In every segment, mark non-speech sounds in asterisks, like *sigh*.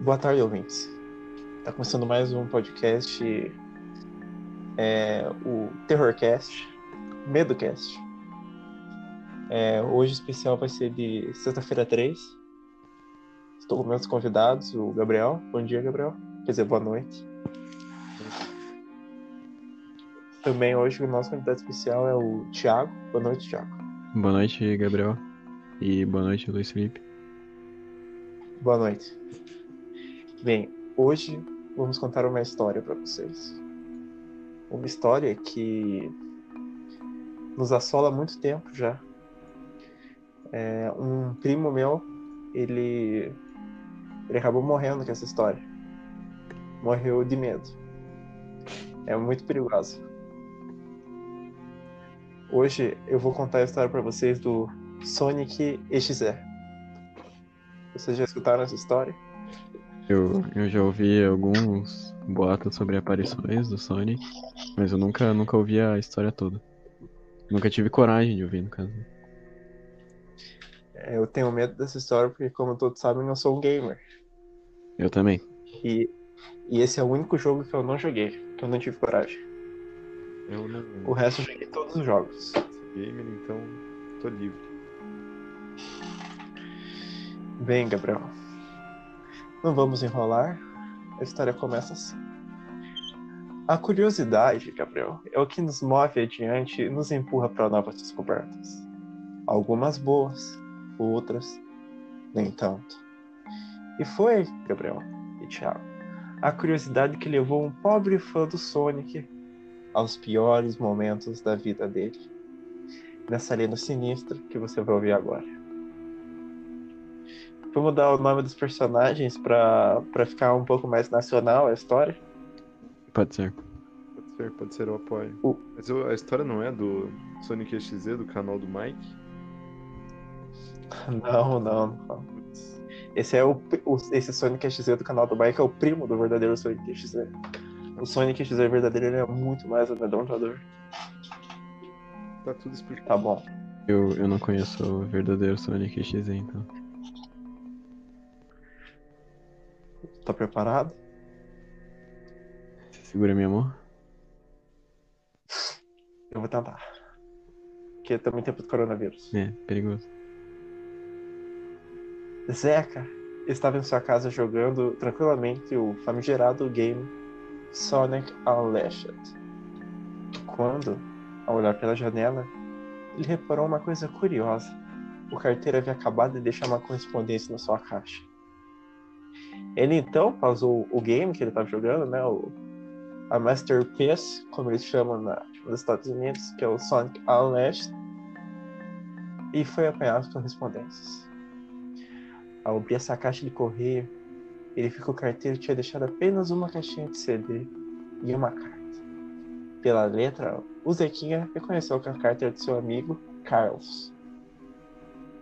Boa tarde, ouvintes. Está começando mais um podcast, é, o Terrorcast, Medocast. É, hoje o especial vai ser de sexta-feira 3. Estou com meus convidados, o Gabriel. Bom dia, Gabriel. Quer dizer, boa noite. Também hoje o nosso convidado especial é o Thiago. Boa noite, Thiago. Boa noite, Gabriel. E boa noite, Luiz Felipe. Boa noite. Bem, hoje vamos contar uma história para vocês. Uma história que nos assola há muito tempo já. É, um primo meu, ele, ele acabou morrendo com essa história. Morreu de medo. É muito perigosa. Hoje eu vou contar a história para vocês do Sonic EXE. Vocês já escutaram essa história? Eu, eu já ouvi alguns boatos sobre aparições do Sonic, mas eu nunca, nunca ouvi a história toda. Nunca tive coragem de ouvir, no caso. É, eu tenho medo dessa história porque, como todos sabem, eu sou um gamer. Eu também. E, e esse é o único jogo que eu não joguei, que eu não tive coragem. Eu não O resto eu joguei todos os jogos. gamer, então tô livre. Bem, Gabriel. Não vamos enrolar. A história começa assim. A curiosidade, Gabriel, é o que nos move adiante e nos empurra para novas descobertas. Algumas boas, outras nem tanto. E foi, Gabriel e Thiago, a curiosidade que levou um pobre fã do Sonic aos piores momentos da vida dele. Nessa lenda sinistra que você vai ouvir agora. Vamos dar o nome dos personagens pra pra ficar um pouco mais nacional a história? Pode ser. Pode ser, pode ser, eu apoio. O- Mas eu- a história não é do Sonic XZ, do canal do Mike? Não, não, não. Esse é o, o- esse Sonic XZ do canal do Mike é o primo do verdadeiro Sonic XZ. O Sonic XZ verdadeiro ele é muito mais amedrontador. tá tudo explicado. Tá bom. Eu, eu não conheço o verdadeiro Sonic XZ, então. Tá preparado? Você segura minha mão? Eu vou tentar. Porque é também tempo do coronavírus. É, perigoso. Zeca estava em sua casa jogando tranquilamente o famigerado game Sonic Unleashed. Quando, ao olhar pela janela, ele reparou uma coisa curiosa. O carteiro havia acabado de deixar uma correspondência na sua caixa. Ele então pausou o game que ele estava jogando, né? O, a Masterpiece, como eles chamam na, nos Estados Unidos, que é o Sonic Unleashed, e foi apanhado as correspondências. Ao abrir essa caixa de correio, ele o carteiro tinha deixado apenas uma caixinha de CD e uma carta. Pela letra, o Zequinha reconheceu que a carta era de seu amigo Carlos.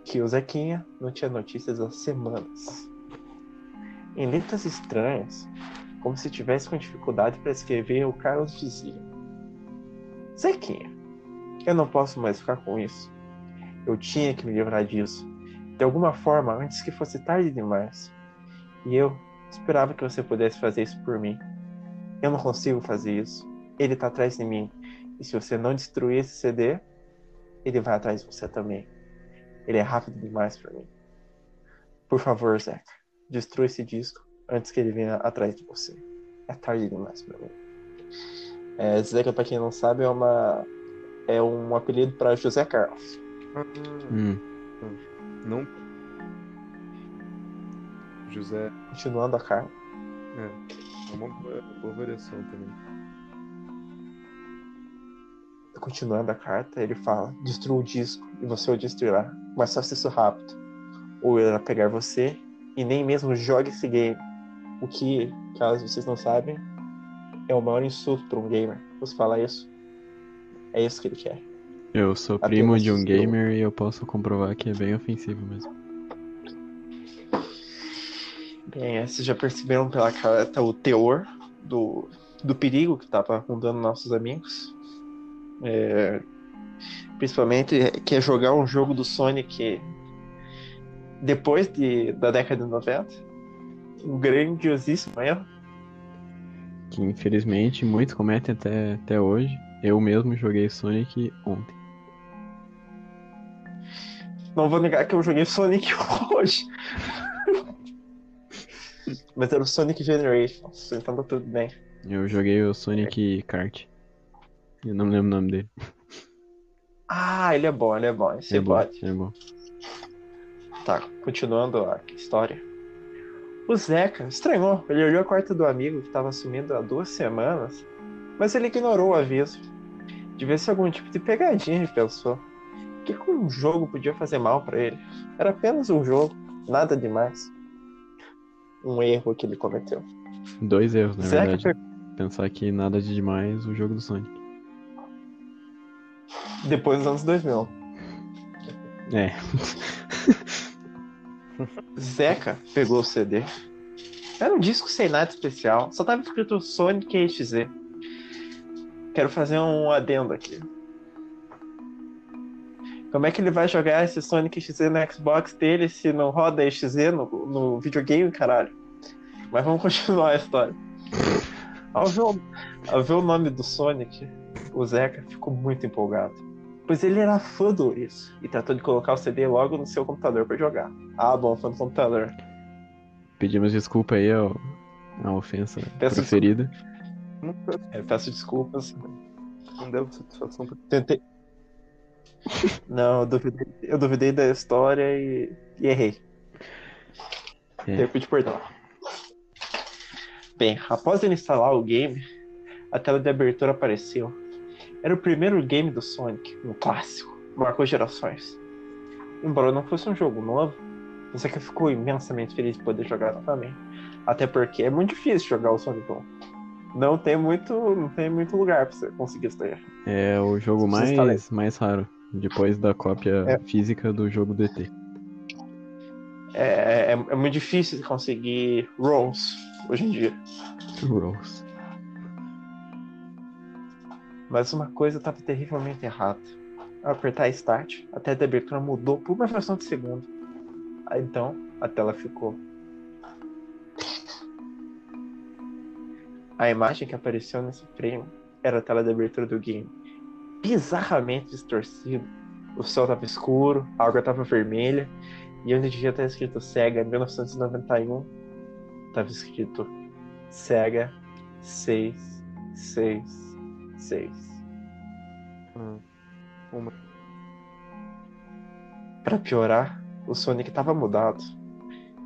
Que o Zequinha não tinha notícias há semanas. Em letras estranhas, como se tivesse com dificuldade para escrever, o Carlos dizia: Zequinha, eu não posso mais ficar com isso. Eu tinha que me livrar disso de alguma forma antes que fosse tarde demais. E eu esperava que você pudesse fazer isso por mim. Eu não consigo fazer isso. Ele tá atrás de mim. E se você não destruir esse CD, ele vai atrás de você também. Ele é rápido demais para mim. Por favor, Zeca, destrua esse disco antes que ele venha atrás de você. É tarde demais para mim. É, Zeca, para quem não sabe, é uma é um apelido para José Carlos. Ah, Hum, não. José. Continuando a carta. É, é uma boa, boa variação também. Continuando a carta, ele fala: destrua o disco e você o destruirá. Mas faça isso rápido. Ou ele irá pegar você e nem mesmo jogue esse game. O que, caso vocês não sabem, é o maior insulto para um gamer. Você fala isso, é isso que ele quer. eu sou Apenas primo de um gamer e eu posso comprovar que é bem ofensivo mesmo. Bem, é, vocês já perceberam pela carta o teor do, do perigo que estava rondando nossos amigos. É, principalmente que é jogar um jogo do Sonic depois de, da década de 90. um grandiosíssimo erro. Que infelizmente muitos cometem até, até hoje. Eu mesmo joguei Sonic ontem. Não vou negar que eu joguei Sonic *laughs* hoje. Mas era o Sonic Generations, então tá tudo bem. Eu joguei o Sonic Kart. Eu não lembro o nome dele. Ah, ele é bom, ele é bom. Esse É bom, pode. é bom. Tá, continuando a história. O Zeca estranhou. Ele olhou a quarta do amigo que estava sumindo há duas semanas, mas ele ignorou o aviso. Devia ser algum tipo de pegadinha, ele pensou. O que um jogo podia fazer mal pra ele? Era apenas um jogo, nada demais. Um erro que ele cometeu. Dois erros, na Zeca verdade. Pensar que nada de demais o jogo do Sonic. Depois dos anos 2000. É. *laughs* Zeca pegou o CD. Era um disco sem nada especial, só tava escrito Sonic EXZ. Quero fazer um adendo aqui. Como é que ele vai jogar esse Sonic EXZ no Xbox dele se não roda EXZ no, no videogame, caralho? Mas vamos *laughs* continuar a história. Ao ver, o, ao ver o nome do Sonic, o Zeca ficou muito empolgado. Pois ele era fã do isso e tratou de colocar o CD logo no seu computador para jogar. Ah, bom, fã do computador. Pedimos desculpa aí ao, à ofensa Peço preferida. Não, É, peço desculpas. não devo satisfação Tentei. Não, eu duvidei, eu duvidei da história e, e errei. É. Eu pedi perdão. Bem, após ele instalar o game, a tela de abertura apareceu. Era o primeiro game do Sonic, um clássico, marcou gerações. Embora não fosse um jogo novo, você que ficou imensamente feliz de poder jogar novamente. Até porque é muito difícil jogar o Sonic 1. Não tem muito, não tem muito lugar pra você conseguir daí. É o jogo mais, mais raro. Depois da cópia É. física do jogo do ET. É, é, é muito difícil conseguir rolls hoje em dia. Rose. Mas uma coisa estava terrivelmente errada. Ao apertar Start, a tela de abertura mudou por uma fração de segundo. Então, a tela ficou. A imagem que apareceu nesse frame era a tela de abertura do game. Bizarramente distorcida. O céu estava escuro, a água estava vermelha, e onde devia estar escrito Sega 1991, estava escrito Sega 666. Ah, uma. Pra piorar, o Sonic estava mudado.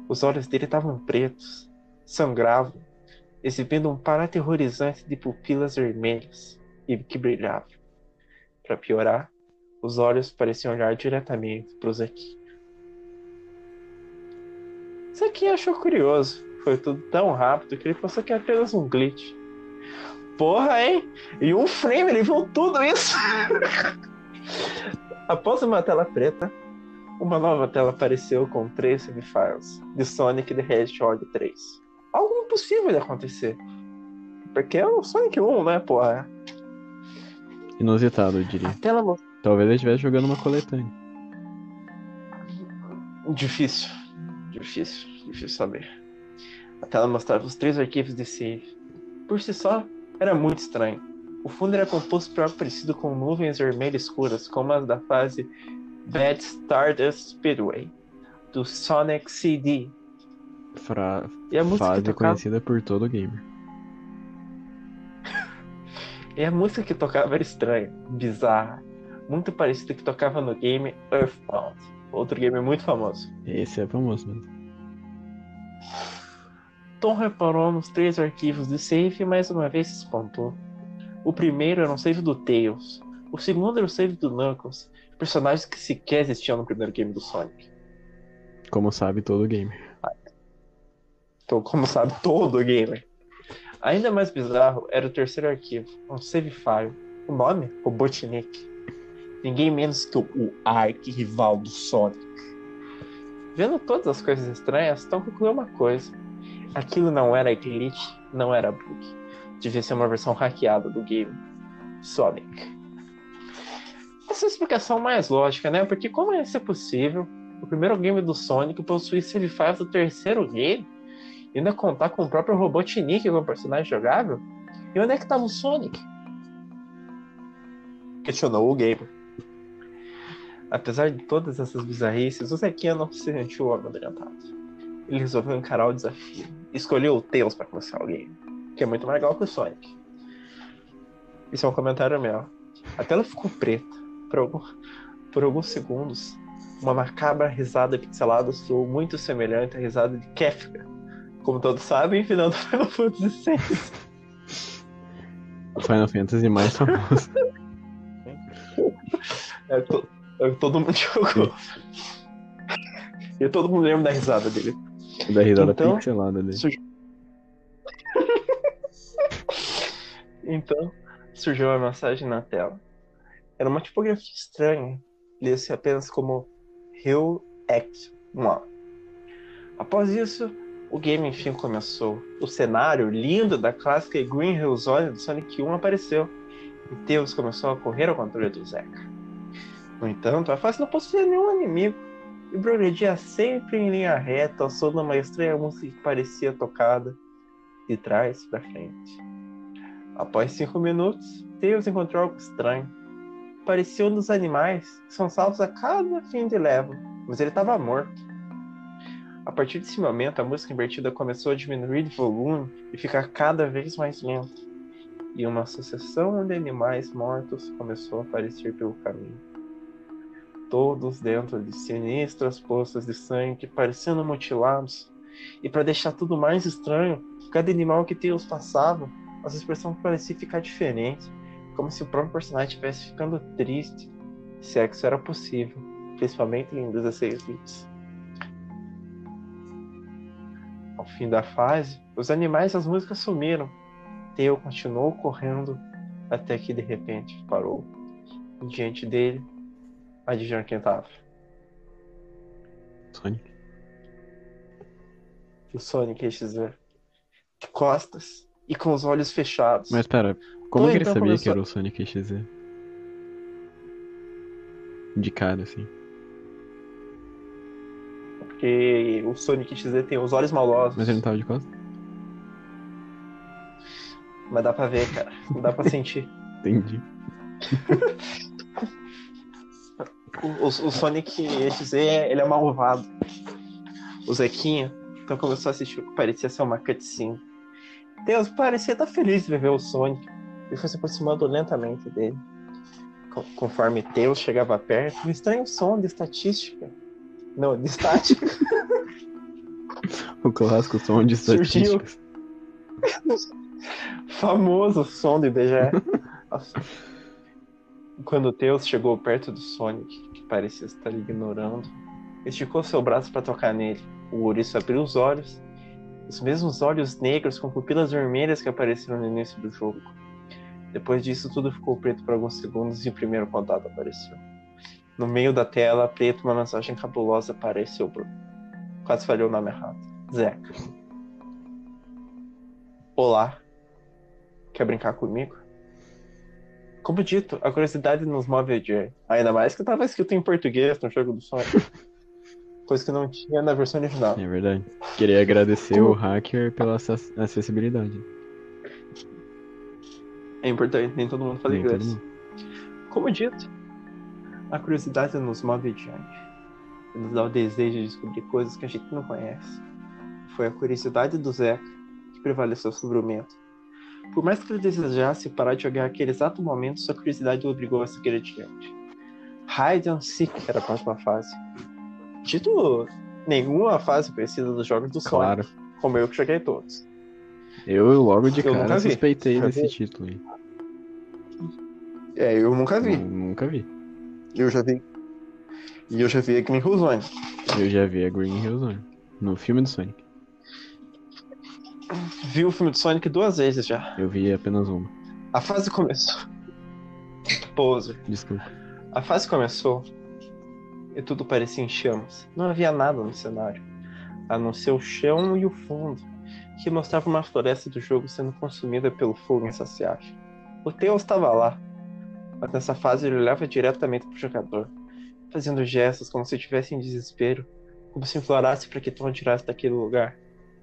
Os olhos dele estavam pretos, sangravam, exibindo um par aterrorizante de pupilas vermelhas e que brilhavam. Pra piorar, os olhos pareciam olhar diretamente para o Zeki. Zeki achou curioso. Foi tudo tão rápido que ele pensou que era apenas um glitch. Porra, hein? Em um frame ele viu tudo isso! *laughs* Após uma tela preta, uma nova tela apareceu com três save files de Sonic the Hedgehog 3. Algo impossível de acontecer. Porque é o Sonic 1, né, porra? Inusitado, eu diria. A tela Talvez ele estivesse jogando uma coletânea. Difícil. Difícil. Difícil saber. A tela mostrava os três arquivos de save. Por si só, era muito estranho. O fundo era composto por algo parecido com nuvens vermelhas escuras, como as da fase Bad Stardust Speedway, do Sonic CD. Fra... E a música que Fase tocava, conhecida por todo gamer. *laughs* e a música que tocava era estranha, bizarra, muito parecida que tocava no game Earthbound, outro game muito famoso. Esse é famoso mesmo. Tom reparou nos três arquivos de save e mais uma vez se espantou. O primeiro era um save do Tails, o segundo era o save do Knuckles, personagens que sequer existiam no primeiro game do Sonic. Como sabe todo gamer. Então, como sabe, todo gamer. Ainda mais bizarro era o terceiro arquivo, um save file. O nome? Robotnik. Ninguém menos que o, o arqui-rival do Sonic. Vendo todas as coisas estranhas, Tom concluiu uma coisa. Aquilo não era glitch, não era bug. Devia ser uma versão hackeada do game Sonic. Essa é a explicação mais lógica, né? Porque como ia ser possível o primeiro game do Sonic possuir save files do terceiro game? E ainda contar com o próprio Robotnik como personagem jogável? E onde é que tava o Sonic? Questionou o gamer. Apesar de todas essas bizarrices, o Zequinha não se sentiu amedrontado. Ele resolveu encarar o desafio. Escolheu o Tails para começar o game, que é muito mais legal que o Sonic. Isso é um comentário meu. A tela ficou preta por, algum, por alguns segundos. Uma macabra risada pixelada soou muito semelhante à risada de Kefka. Como todos sabem, final do Final Fantasy VI. Final Fantasy mais famoso. É, to- é, todo mundo *laughs* jogou. E todo mundo lembra da risada dele. Da risada Então, pixelada dele. Surgiu... *laughs* então, surgiu uma mensagem na tela. Era uma tipografia estranha. Lia-se apenas como Hill Act 1. Após isso, o game enfim começou. O cenário lindo da clássica Green Hill Zone do Sonic 1 apareceu. E Tails começou a correr ao controle do Zeca. No entanto, a fase não possuía nenhum inimigo e progredia sempre em linha reta ao som uma estranha música que parecia tocada de trás para frente. Após cinco minutos, Tails encontrou algo estranho. Parecia um dos animais que são salvos a cada fim de leva, mas ele estava morto. A partir desse momento, a música invertida começou a diminuir de volume e ficar cada vez mais lenta. E uma sucessão de animais mortos começou a aparecer pelo caminho todos dentro de sinistras poças de sangue, parecendo mutilados. E para deixar tudo mais estranho, cada animal que Tails passava, as expressões pareciam ficar diferentes, como se o próprio personagem estivesse ficando triste, se é que isso era possível, principalmente em 16 bits. Ao fim da fase, os animais e as músicas sumiram. Tails continuou correndo até que de repente parou. Diante dele Adivinha quem tava? Sonic. O Sonic XZ. De costas e com os olhos fechados. Mas pera, como Então, que ele então sabia que era o Sonic XZ? De cara, assim. Porque o Sonic XZ tem os olhos maldosos. Mas ele não tava de costas? Mas dá pra ver, cara. Dá pra sentir. *laughs* Entendi. *laughs* O, o- Sonic XZ, ele é malvado. O Zequinha, então começou a assistir o que parecia ser uma cutscene. Deus parecia estar feliz de ver o Sonic. Ele foi se aproximando lentamente dele. Co- Conforme Deus chegava perto, um estranho som de estatística. Não, de estática. *laughs* O clássico som de Surgiu. estatísticas. *laughs* famoso som do IBGE. *laughs* Quando Deus chegou perto do Sonic, parecia estar ignorando, esticou seu braço para tocar nele. O ouriço abriu os olhos, os mesmos olhos negros com pupilas vermelhas que apareceram no início do jogo. Depois disso, tudo ficou preto por alguns segundos e o primeiro contato apareceu. No meio da tela, preto, uma mensagem cabulosa apareceu. Pro... Quase falhou o nome errado. Zeca. Olá. Quer brincar comigo? Como dito, a curiosidade nos move a. Ainda mais que estava escrito em português no jogo do Sonic. *laughs* Coisa que não tinha na versão original. É verdade. Queria agradecer Como- o hacker pela acess- acessibilidade. É importante, nem todo mundo fala Nem inglês. mundo. Como dito, a curiosidade nos move adiante. Nos dá o desejo de descobrir coisas que a gente não conhece. Foi a curiosidade do Zeca que prevaleceu sobre o medo. Por mais que ele desejasse parar de jogar naquele exato momento, sua curiosidade o obrigou a seguir adiante. Hide and Seek era a próxima fase. Título nenhuma fase conhecida dos jogos do Claro. Sonic, como eu que joguei todos. Eu logo de Eu cara vi. suspeitei Já desse vi? título aí. É, eu nunca vi. Nu- Nunca vi. Eu já vi. E eu já vi a Green Hill Zone. Eu já vi a Green Hill Zone. No filme do Sonic. Vi o filme do Sonic duas vezes já. Eu vi apenas uma. A fase começou. Poser. Desculpa. A fase começou e tudo parecia em chamas. Não havia nada no cenário, a não ser o chão e o fundo, que mostrava uma floresta do jogo sendo consumida pelo fogo insaciável. O Tails estava lá, mas nessa fase ele olhava diretamente para o jogador, fazendo gestos como se estivesse em desespero, como se implorasse para que Tom tirasse daquele lugar.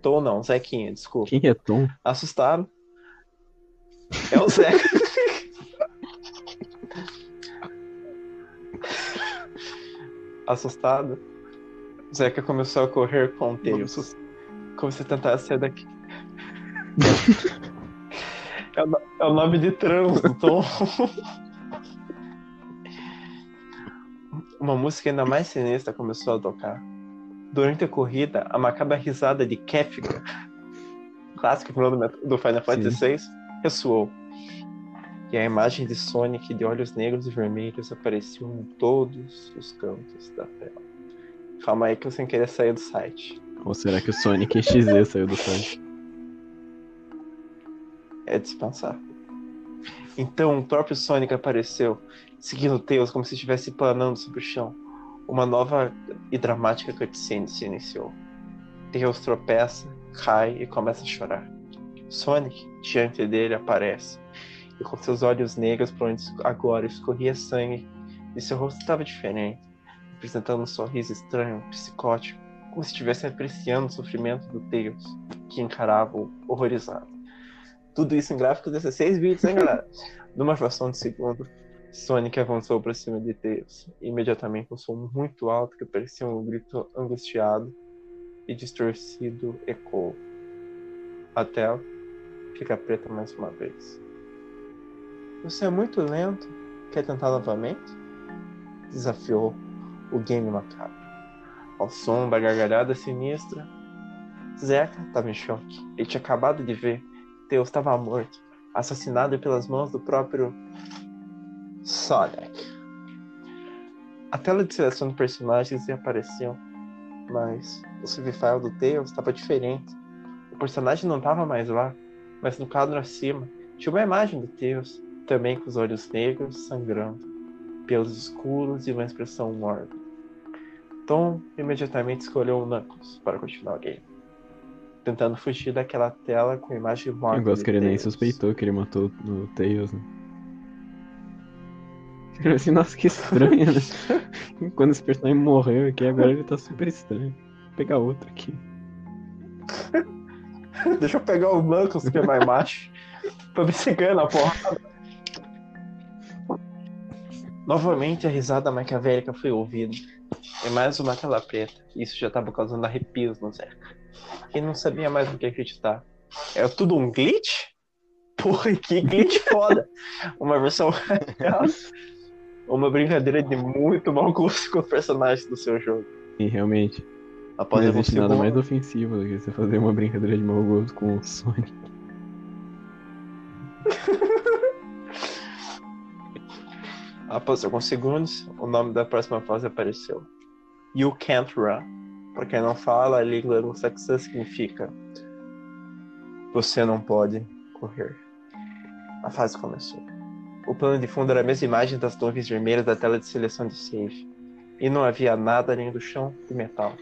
Tom não, Zequinha, desculpa. Quem é Tom? Assustado. É o Zeca. *laughs* Assustado, Zeca começou a correr com o Tails. Como se tentasse sair daqui. É o, é o nome de trans do Tom. Uma música ainda mais sinistra começou a tocar. Durante a corrida, a macabra risada de Kefka, clássico vilão do Final Fantasy VI, ressoou. E a imagem de Sonic de olhos negros e vermelhos apareceu em todos os cantos da tela. Calma aí que eu sem querer sair do site. Ou será que o Sonic XZ saiu do site? É dispensar. Então o próprio Sonic apareceu, seguindo Tails como se estivesse planando sobre o chão. Uma nova e dramática cutscene se iniciou. Tails tropeça, cai e começa a chorar. Sonic, diante dele, aparece, e com seus olhos negros por onde agora escorria sangue, e seu rosto estava diferente, apresentando um sorriso estranho, psicótico, como se estivesse apreciando o sofrimento do Tails, que encarava-o horrorizado. Tudo isso em gráficos 16 bits, hein, galera? Numa fração de segundo, Sonic avançou para cima de Tails, imediatamente um som muito alto que parecia um grito angustiado e distorcido ecoou. A tela fica preta mais uma vez. Você é muito lento. Quer tentar novamente? Desafiou o game macabro. Ao som da gargalhada sinistra, Zeca estava em choque. Ele tinha acabado de ver Deus estava morto, assassinado pelas mãos do próprio Sonic. A tela de seleção de personagens apareceu, mas o save do Tails estava diferente. O personagem não estava mais lá, mas no quadro acima tinha uma imagem do Tails, também com os olhos negros, sangrando, pelos escuros e uma expressão mórbida. Tom imediatamente escolheu o Knuckles para continuar o game tentando fugir daquela tela com imagem morta. Eu gosto que ele nem suspeitou que ele matou no Tails, né? Eu assim, nossa, que estranho, né? *laughs* Quando esse personagem morreu aqui, agora ele tá super estranho. Vou pegar outro aqui. *laughs* Deixa eu pegar o Knuckles, que é mais macho, pra ver se ganha na porrada. Novamente a risada maquiavélica foi ouvida. E mais uma tela preta. Isso já estava causando arrepios no Zeca. Ele não sabia mais no que acreditar. Era tudo um glitch? Porra, que glitch foda! *laughs* Uma versão real. Uma brincadeira de muito mau gosto com os personagens do seu jogo. E realmente, Após não existe nada segundos- mais ofensivo do que você fazer uma brincadeira de mau gosto com o Sonic. *laughs* Após alguns segundos, o nome da próxima fase apareceu. You Can't Run. Pra quem não fala, a língua anglo-saxã significa Você não pode correr. A fase começou. O plano de fundo era a mesma imagem das nuvens vermelhas da tela de seleção de save. E não havia nada além do chão de metal.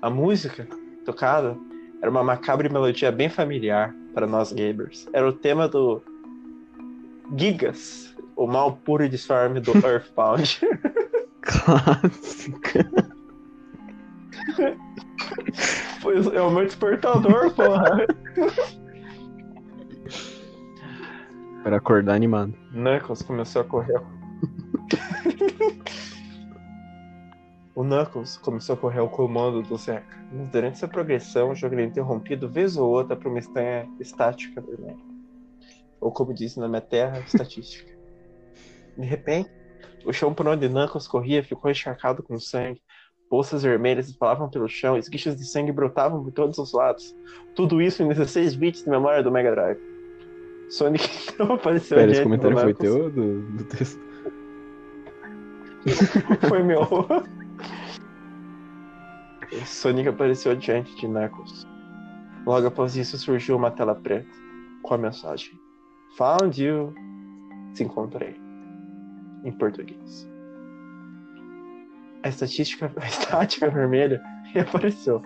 A música tocada era uma macabra melodia bem familiar para nós gamers. Era o tema do Gigas, o mal puro e disforme do *laughs* Earthbound. Clássica. Foi, é o meu despertador, porra. *laughs* Para acordar animado. Knuckles começou a correr. *laughs* o Knuckles começou a correr ao comando do Zeca. Mas durante essa progressão, o jogo era interrompido vez ou outra por uma estranha estática vermelha. Ou como disse na minha terra, estatística. *laughs* De repente, o chão por onde Knuckles corria ficou encharcado com sangue. Poças vermelhas espalavam pelo chão, esguichos de sangue brotavam por todos os lados. Tudo isso em 16 bits de memória do Mega Drive. Sonic *laughs* então apareceu Pera, esse comentário foi teu do, do texto? *laughs* Foi meu. *laughs* Sonic apareceu diante de Knuckles. Logo após isso surgiu uma tela preta com a mensagem: Found you. Te encontrei. Em português. A estatística, a estática vermelha reapareceu.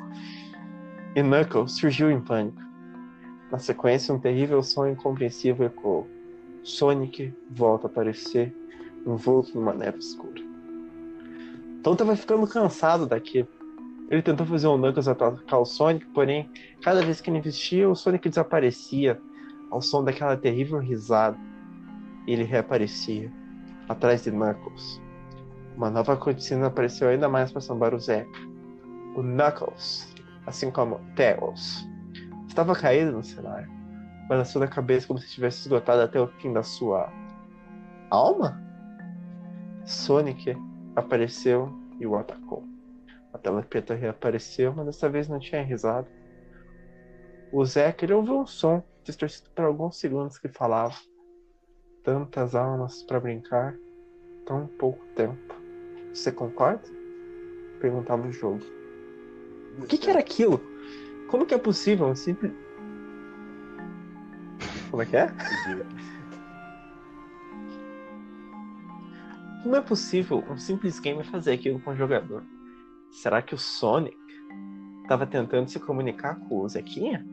E Knuckles surgiu em pânico. Na sequência, um terrível som incompreensível ecoou. Sonic volta a aparecer envolto numa neve escura. Tom tava ficando cansado daquilo. Ele tentou fazer o Knuckles atacar o Sonic, porém, cada vez que ele investia, o Sonic desaparecia ao som daquela terrível risada. Ele reaparecia, atrás de Knuckles. Uma nova cortina apareceu ainda mais para sambar o Zeca. O Knuckles, assim como Tails, estava caído no cenário, balançando a cabeça como se estivesse esgotado até o fim da sua alma. Sonic apareceu e o atacou. A tela preta reapareceu, mas dessa vez não tinha risada. O Zeca ele ouviu um som distorcido por alguns segundos que falava: Tantas almas para brincar, tão pouco tempo. Você concorda? Perguntava o jogo. O que, que era aquilo? Como que é possível um simples. Como é que é? Como é possível um simples game fazer aquilo com o jogador? Será que o Sonic estava tentando se comunicar com o Zequinha?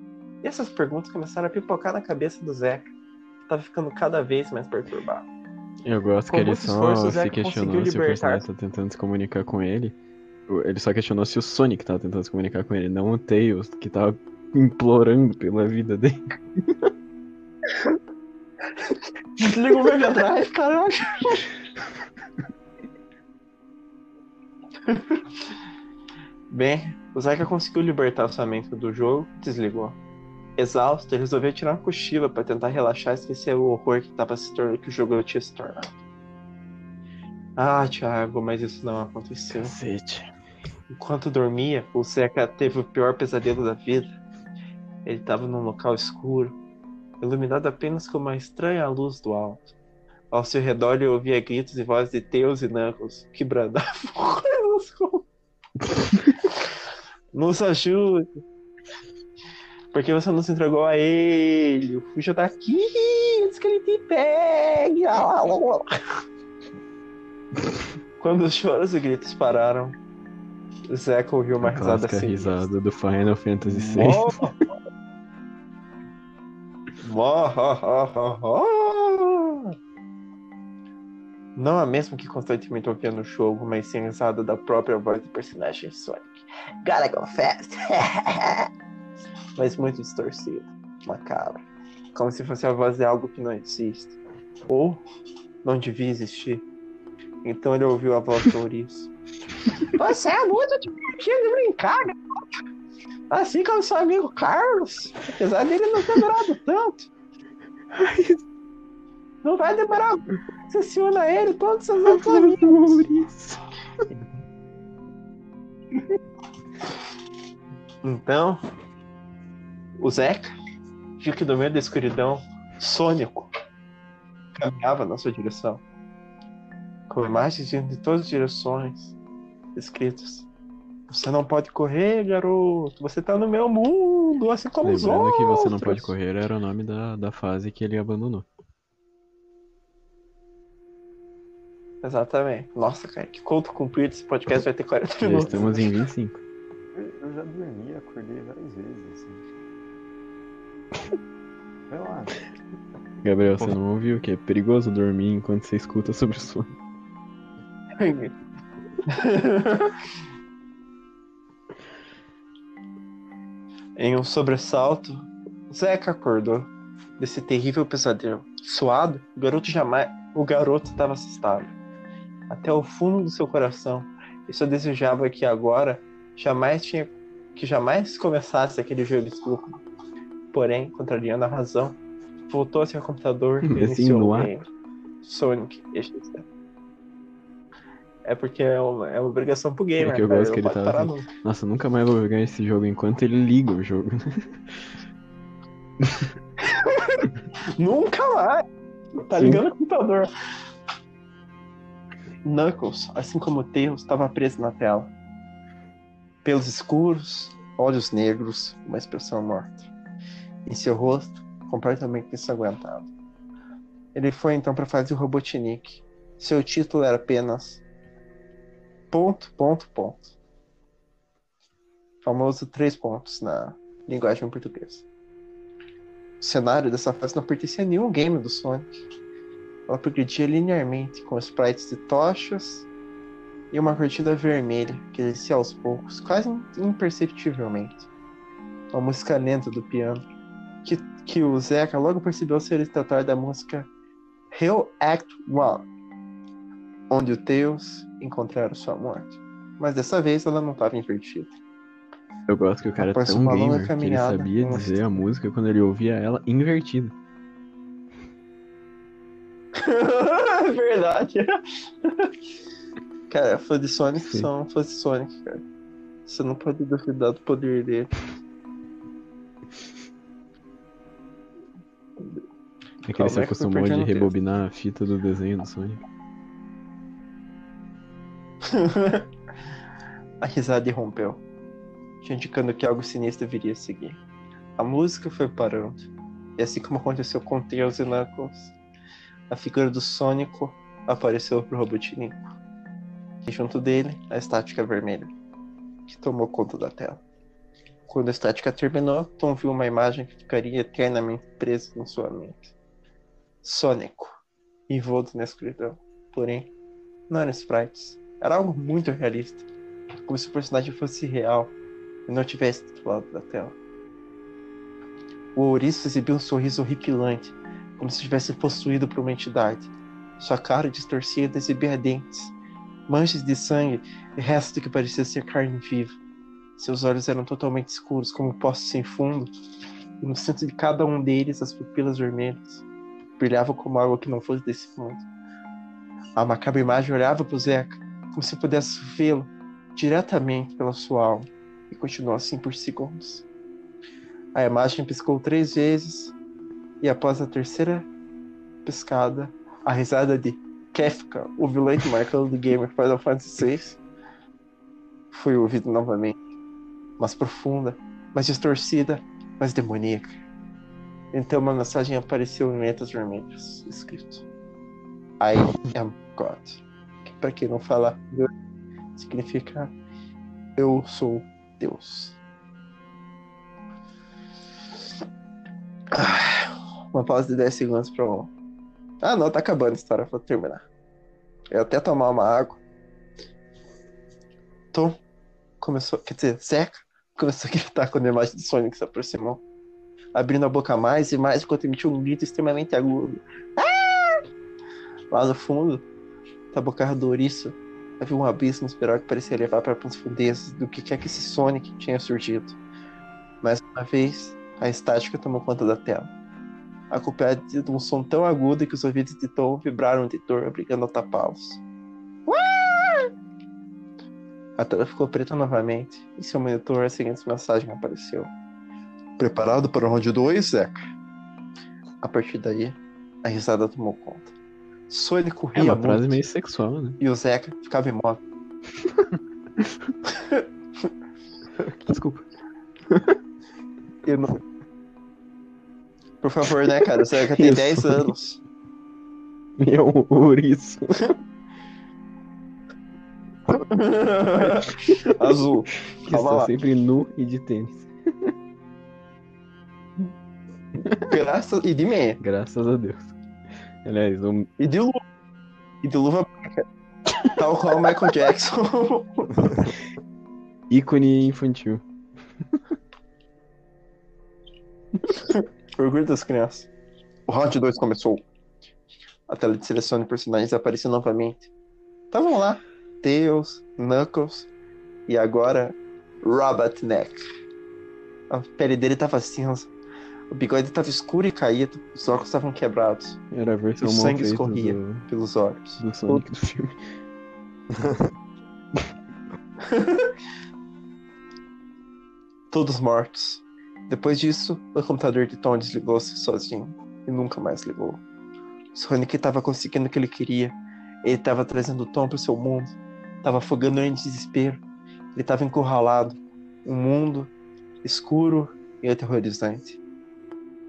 E essas perguntas começaram a pipocar na cabeça do Zeca, que estava ficando cada vez mais perturbado. Eu gosto Com que ele só se questionou se o personagem tá tentando se comunicar com ele. Ele só questionou se o Sonic tava tentando se comunicar com ele, não o Tails, que tava implorando pela vida dele. Desliga o Mega Drive, caralho! Bem, o Zeca conseguiu libertar sua mente do jogo e desligou. Exausto, ele resolveu tirar uma cochila para tentar relaxar e esquecer o horror que, tava se tornando, que o jogo tinha se tornado. Ah, Thiago, mas isso não aconteceu. Cacete. Enquanto dormia, o Zeca teve o pior pesadelo da vida. Ele estava num local escuro, iluminado apenas com uma estranha luz do alto. Ao seu redor ele ouvia gritos e vozes de Tails e Knuckles que brandavam *laughs* coisas como... *laughs* Nos ajude! Porque você não se entregou a ele? Fuja daqui antes que ele te pegue! *laughs* Quando os choros e gritos pararam, Zeca ouviu uma A risada assim. risada do Final Fantasy VI. Não a mesma que constantemente ouvia no jogo, mas sim a risada da própria voz do personagem Sonic. Gotta go fast! *laughs* mas muito distorcida, macabra. Como se fosse a voz de algo que não existe. Ou não devia existir. Então ele ouviu a voz do Ouriço. Você é muito divertido de brincar, garoto. Assim como seu amigo Carlos, apesar dele não ter durado tanto. Não vai demorar. Você se une a ele, todos os seus amigos. Então, o Zeca viu que no meio da escuridão, Sônico caminhava na sua direção. Com imagens de todas as direções, escritas. Você não pode correr, garoto. Você tá no meu mundo, assim como os Lembrando outros. que você não pode correr era o nome da, da fase que ele abandonou. Exatamente. Nossa, cara, que conto cumprido. Esse podcast vai ter 40 Já minutos. estamos em 25. Eu, eu já dormi, acordei várias vezes, assim. Vai lá. Gabriel, você não ouviu que é perigoso dormir enquanto você escuta sobre o sono. *laughs* *laughs* em um sobressalto, Zeca acordou desse terrível pesadelo. Suado, o garoto jamais. O garoto estava assustado. Até o fundo do seu coração. E só desejava que agora jamais tinha. que jamais começasse aquele jogo estúpido. Porém, contrariando a razão, voltou-se ao computador e Assim, iniciou no o ar? game. Sonic XZ. É porque é uma, é uma obrigação pro gamer, É que eu cara, gosto que ele tá assim. Nossa, nunca mais vou jogar esse jogo enquanto ele liga o jogo. *laughs* Nunca mais! Tá Sim. ligando o computador. Knuckles, assim como Tails, estava preso na tela. Pelos escuros, olhos negros, uma expressão morta. Em seu rosto, completamente ensanguentado. Ele foi então para a fase Robotnik. Seu título era apenas ponto, ponto, ponto. Famoso três pontos na linguagem portuguesa. O cenário dessa fase não pertencia a nenhum game do Sonic. Ela progredia linearmente com sprites de tochas e uma cortina vermelha que descia aos poucos, quase imperceptivelmente. Uma música lenta do piano, que, que o Zeca logo percebeu ser o tratar da música Hell Act One, onde o Deus encontraram sua morte. Mas dessa vez ela não estava invertida. Eu gosto que o cara é tão gamer que ele sabia dizer a música quando ele ouvia ela invertida. *laughs* Verdade. Cara, fã de Sonic Sim. são fãs de Sonic, cara. Você não pode duvidar do poder dele. É que Calma, ele se é acostumou de tempo. rebobinar a fita do desenho do Sonic. *laughs* a risada irrompeu, te indicando que algo sinistro viria a seguir. A música foi parando, e assim como aconteceu com Tails e Knuckles, a figura do Sônico apareceu pro Robotnik. E junto dele, a estática vermelha, que tomou conta da tela. Quando a estática terminou, Tom viu uma imagem que ficaria eternamente presa na sua mente. Sônico, envolto na escuridão. Porém, não eram sprites. Era algo muito realista. Como se o personagem fosse real e não tivesse do lado da tela. O ouriço exibia um sorriso horripilante, como se estivesse possuído por uma entidade. Sua cara distorcida exibia dentes, manchas de sangue e restos do que parecia ser carne viva. Seus olhos eram totalmente escuros, como poços sem fundo, e no centro de cada um deles as pupilas vermelhas brilhavam como algo que não fosse desse mundo. A macabra imagem olhava para o Zeca, como se pudesse vê-lo diretamente pela sua alma, e continuou assim por segundos. A imagem piscou três vezes, e após a terceira piscada, a risada de Kefka, o vilante marcado do gamer Final Fantasy VI, foi ouvida novamente, mais profunda, mais distorcida, mais demoníaca. Então uma mensagem apareceu em letras vermelhas, escrito I am God. Para quem não fala significa eu sou Deus. Ah, Uma pausa de 10 segundos para um. Ah, não, tá acabando a história, vou terminar. Eu até tomar uma água. Tom começou, quer dizer, Zeca começou a gritar quando a imagem de Sonic se aproximou, abrindo a boca mais e mais enquanto emitiu um grito extremamente agudo. Ah! Lá no fundo, da boca do ouriço, havia um abismo espiral que parecia levar para profundezas do que quer que esse Sonic tinha surgido. Mais uma vez, a estática tomou conta da tela. Acompanhada de um som tão agudo que os ouvidos de Tom vibraram de dor, obrigando a tapá-los. A tela ficou preta novamente, e seu monitor a seguinte mensagem apareceu. Preparado para o round 2, Zeca? A partir daí, a risada tomou conta. Sonic É corria uma muito, frase meio sexual, né? e o Zeca ficava imóvel. *laughs* Desculpa. *laughs* Eu não... Por favor, né, cara? O Zeca tem *laughs* Isso. 10 anos. Meu ouriço. Azul. Que Calma está lá. sempre nu e de tênis. Graças... E de meia. Graças a Deus. Aliás, um... E de luva. E de luva branca. Tal qual o Michael Jackson. *laughs* ícone infantil. Orgulho das crianças. O round 2 começou. A tela de seleção de personagens apareceu novamente. Estavam lá. Tails, Knuckles e agora Robotnik. A pele dele estava cinza. O bigode estava escuro e caído. Os óculos estavam quebrados Era a versão O sangue escorria. do, pelos olhos. do Sonic do filme. *laughs* Todos mortos. Depois disso, o computador de Tom desligou-se sozinho e nunca mais ligou. Sonic estava conseguindo o que ele queria. Ele estava trazendo Tom para o seu mundo. Estava afogando ele em desespero. Ele estava encurralado. Um mundo escuro e aterrorizante.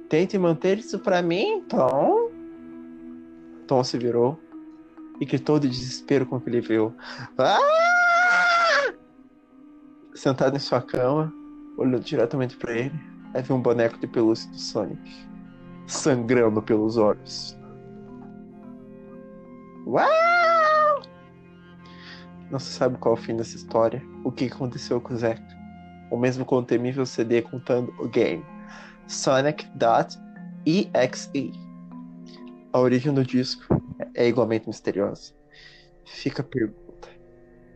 Tente manter isso para mim, Tom. Tom se virou e gritou de desespero com o que ele viu. Ah! Sentado em sua cama, olhando diretamente para ele, havia um boneco de pelúcia do Sonic, sangrando pelos olhos. Uau! Não se sabe qual é o fim dessa história, o que aconteceu com o Zeca. Ou mesmo com o temível CD contando o game. Sonic.exe. A origem do disco é igualmente misteriosa. Fica a pergunta: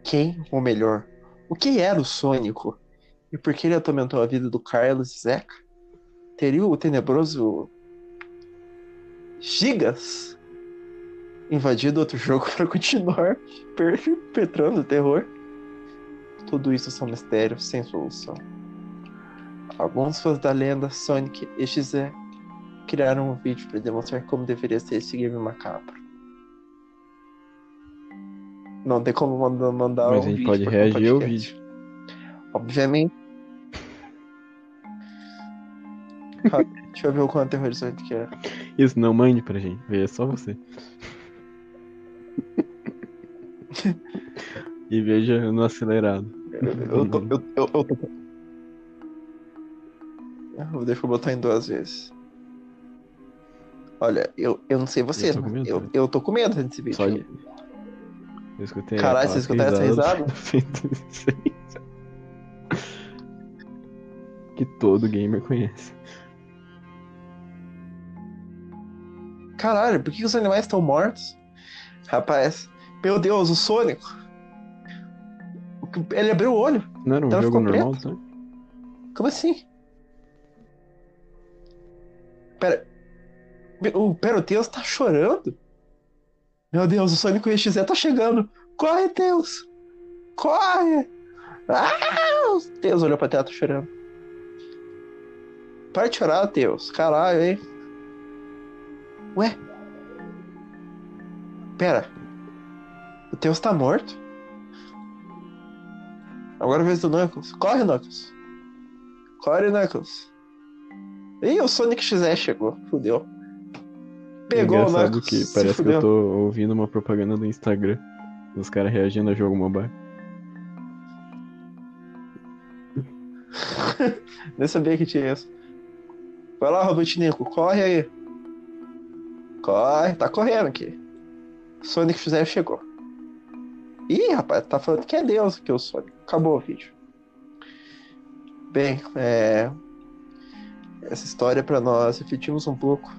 quem, ou melhor, o que era o Sônico? E por que ele atormentou a vida do Carlos e Zeca? Teria o tenebroso Gigas invadido outro jogo *laughs* para continuar perpetrando o terror? Tudo isso são mistérios sem solução. Alguns fãs da lenda Sonic e XZ criaram um vídeo para demonstrar como deveria ser esse game macabro. Não tem como mandar, mandar Mas um a gente vídeo pode reagir ao vídeo. Obviamente. Deixa eu ver o quão aterrorizante que é. Isso, não mande pra gente. É só você. *laughs* e veja no acelerado. Eu tô. Eu, eu, eu tô... Eu- Deixa eu botar em duas vezes. Olha, eu, eu não sei você, Eu tô mas medo, eu, né? eu tô com medo desse vídeo. Só. Eu escutei Caralho, quatro você escutou essa risada? do 106. que todo gamer conhece. Caralho, por que os animais estão mortos? Rapaz, meu Deus, o Sônico. Ele abriu o olho. Não era um Então jogo normal, sabe? Como assim? Pera. O Peroteus tá chorando? Meu Deus, o Sonic XZ tá chegando. Corre, Deus! Corre! Ah! Deus olhou pra tela, tá chorando. Para de chorar, Deus. Caralho, hein? Ué? Pera. O Deus tá morto? Agora é vez do Knuckles. Corre, Knuckles. Corre, Knuckles. Ih, o Sonic XZ chegou. Fudeu. Pegou é o engraçado Knuckles. que parece que eu tô ouvindo uma propaganda do Instagram. Os caras reagindo a jogo mobile. *laughs* Nem sabia que tinha isso. Vai lá, Robotnico, corre aí. Corre, tá correndo aqui. Sonic XZ chegou. Ih, rapaz, tá falando que é Deus que é o Sonic. Acabou o vídeo. Bem, é... essa história pra nós refletirmos um pouco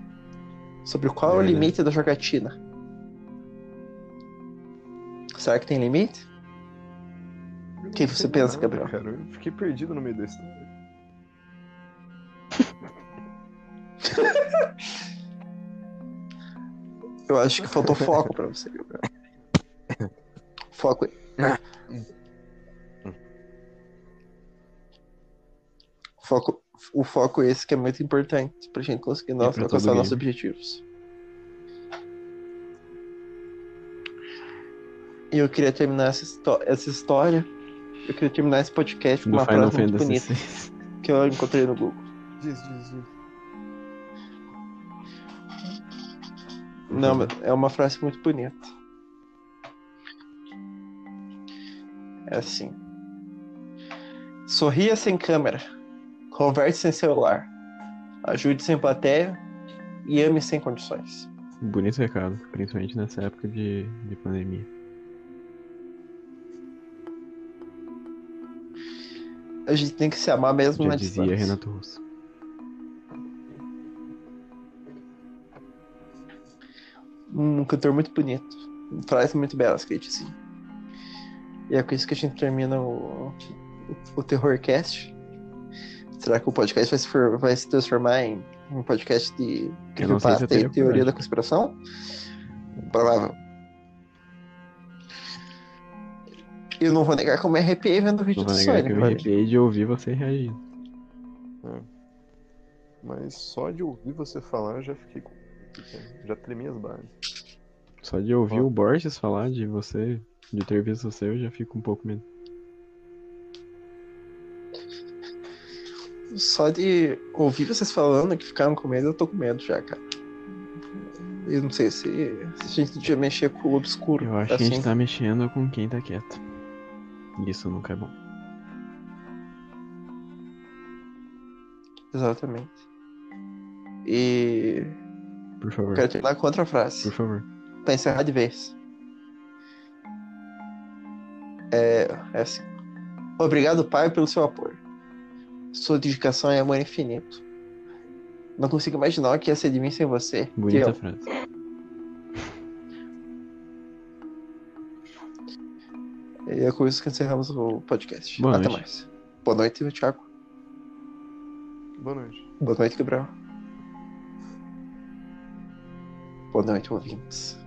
sobre qual é o limite da jogatina. Será que tem limite? O que você pensa, lá, Gabriel? Cara, eu fiquei perdido no meio da história. *laughs* Eu acho que faltou foco pra você, Gabriel. Foco aí. Foco, o foco esse que é muito importante pra gente conseguir nós pra alcançar nossos objetivos. E eu queria terminar essa, essa história. Eu queria terminar esse podcast com Do uma Final frase muito bonita que eu encontrei no Google. Diz, diz, diz. Não, é uma frase muito bonita. É assim. Sorria sem câmera. Converse sem celular. Ajude sem plateia. E ame sem condições. Bonito recado, principalmente nessa época de, de pandemia. A gente tem que se amar mesmo Já na dizia distância. Renato Russo. Um cantor muito bonito. Frases muito belas que ele dizia. E é com isso que a gente termina o, o Terrorcast. Será que o podcast vai se, for- vai se transformar em um podcast de se e teoria da conspiração? Provável. Eu não vou negar que eu me arrepiei vendo o vídeo Não do Sonic. eu me arrepiei de ouvir você reagindo. Mas só de ouvir você falar eu já fiquei com. Já tremi as bases. Só de ouvir Ó. o Borges falar de você, de ter visto você, eu já fico um pouco medo. Só de ouvir vocês falando que ficaram com medo, eu tô com medo já, cara. Eu não sei se, se a gente devia mexer com o obscuro. Eu acho que a assim. gente tá mexendo com quem tá quieto. Isso nunca é bom. Exatamente. E Por favor. eu quero terminar com outra frase. Por favor. Pra encerrar de vez. É, é assim. Obrigado, Pai, pelo seu apoio. Sua dedicação e amor infinito. Não consigo imaginar o que ia ser de mim sem você. Bonita Eu- frase. E é com isso que encerramos o podcast. Boa Até noite. mais. Boa noite, Thiago. Boa noite. Boa noite, Gabriel. Boa noite, ouvintes.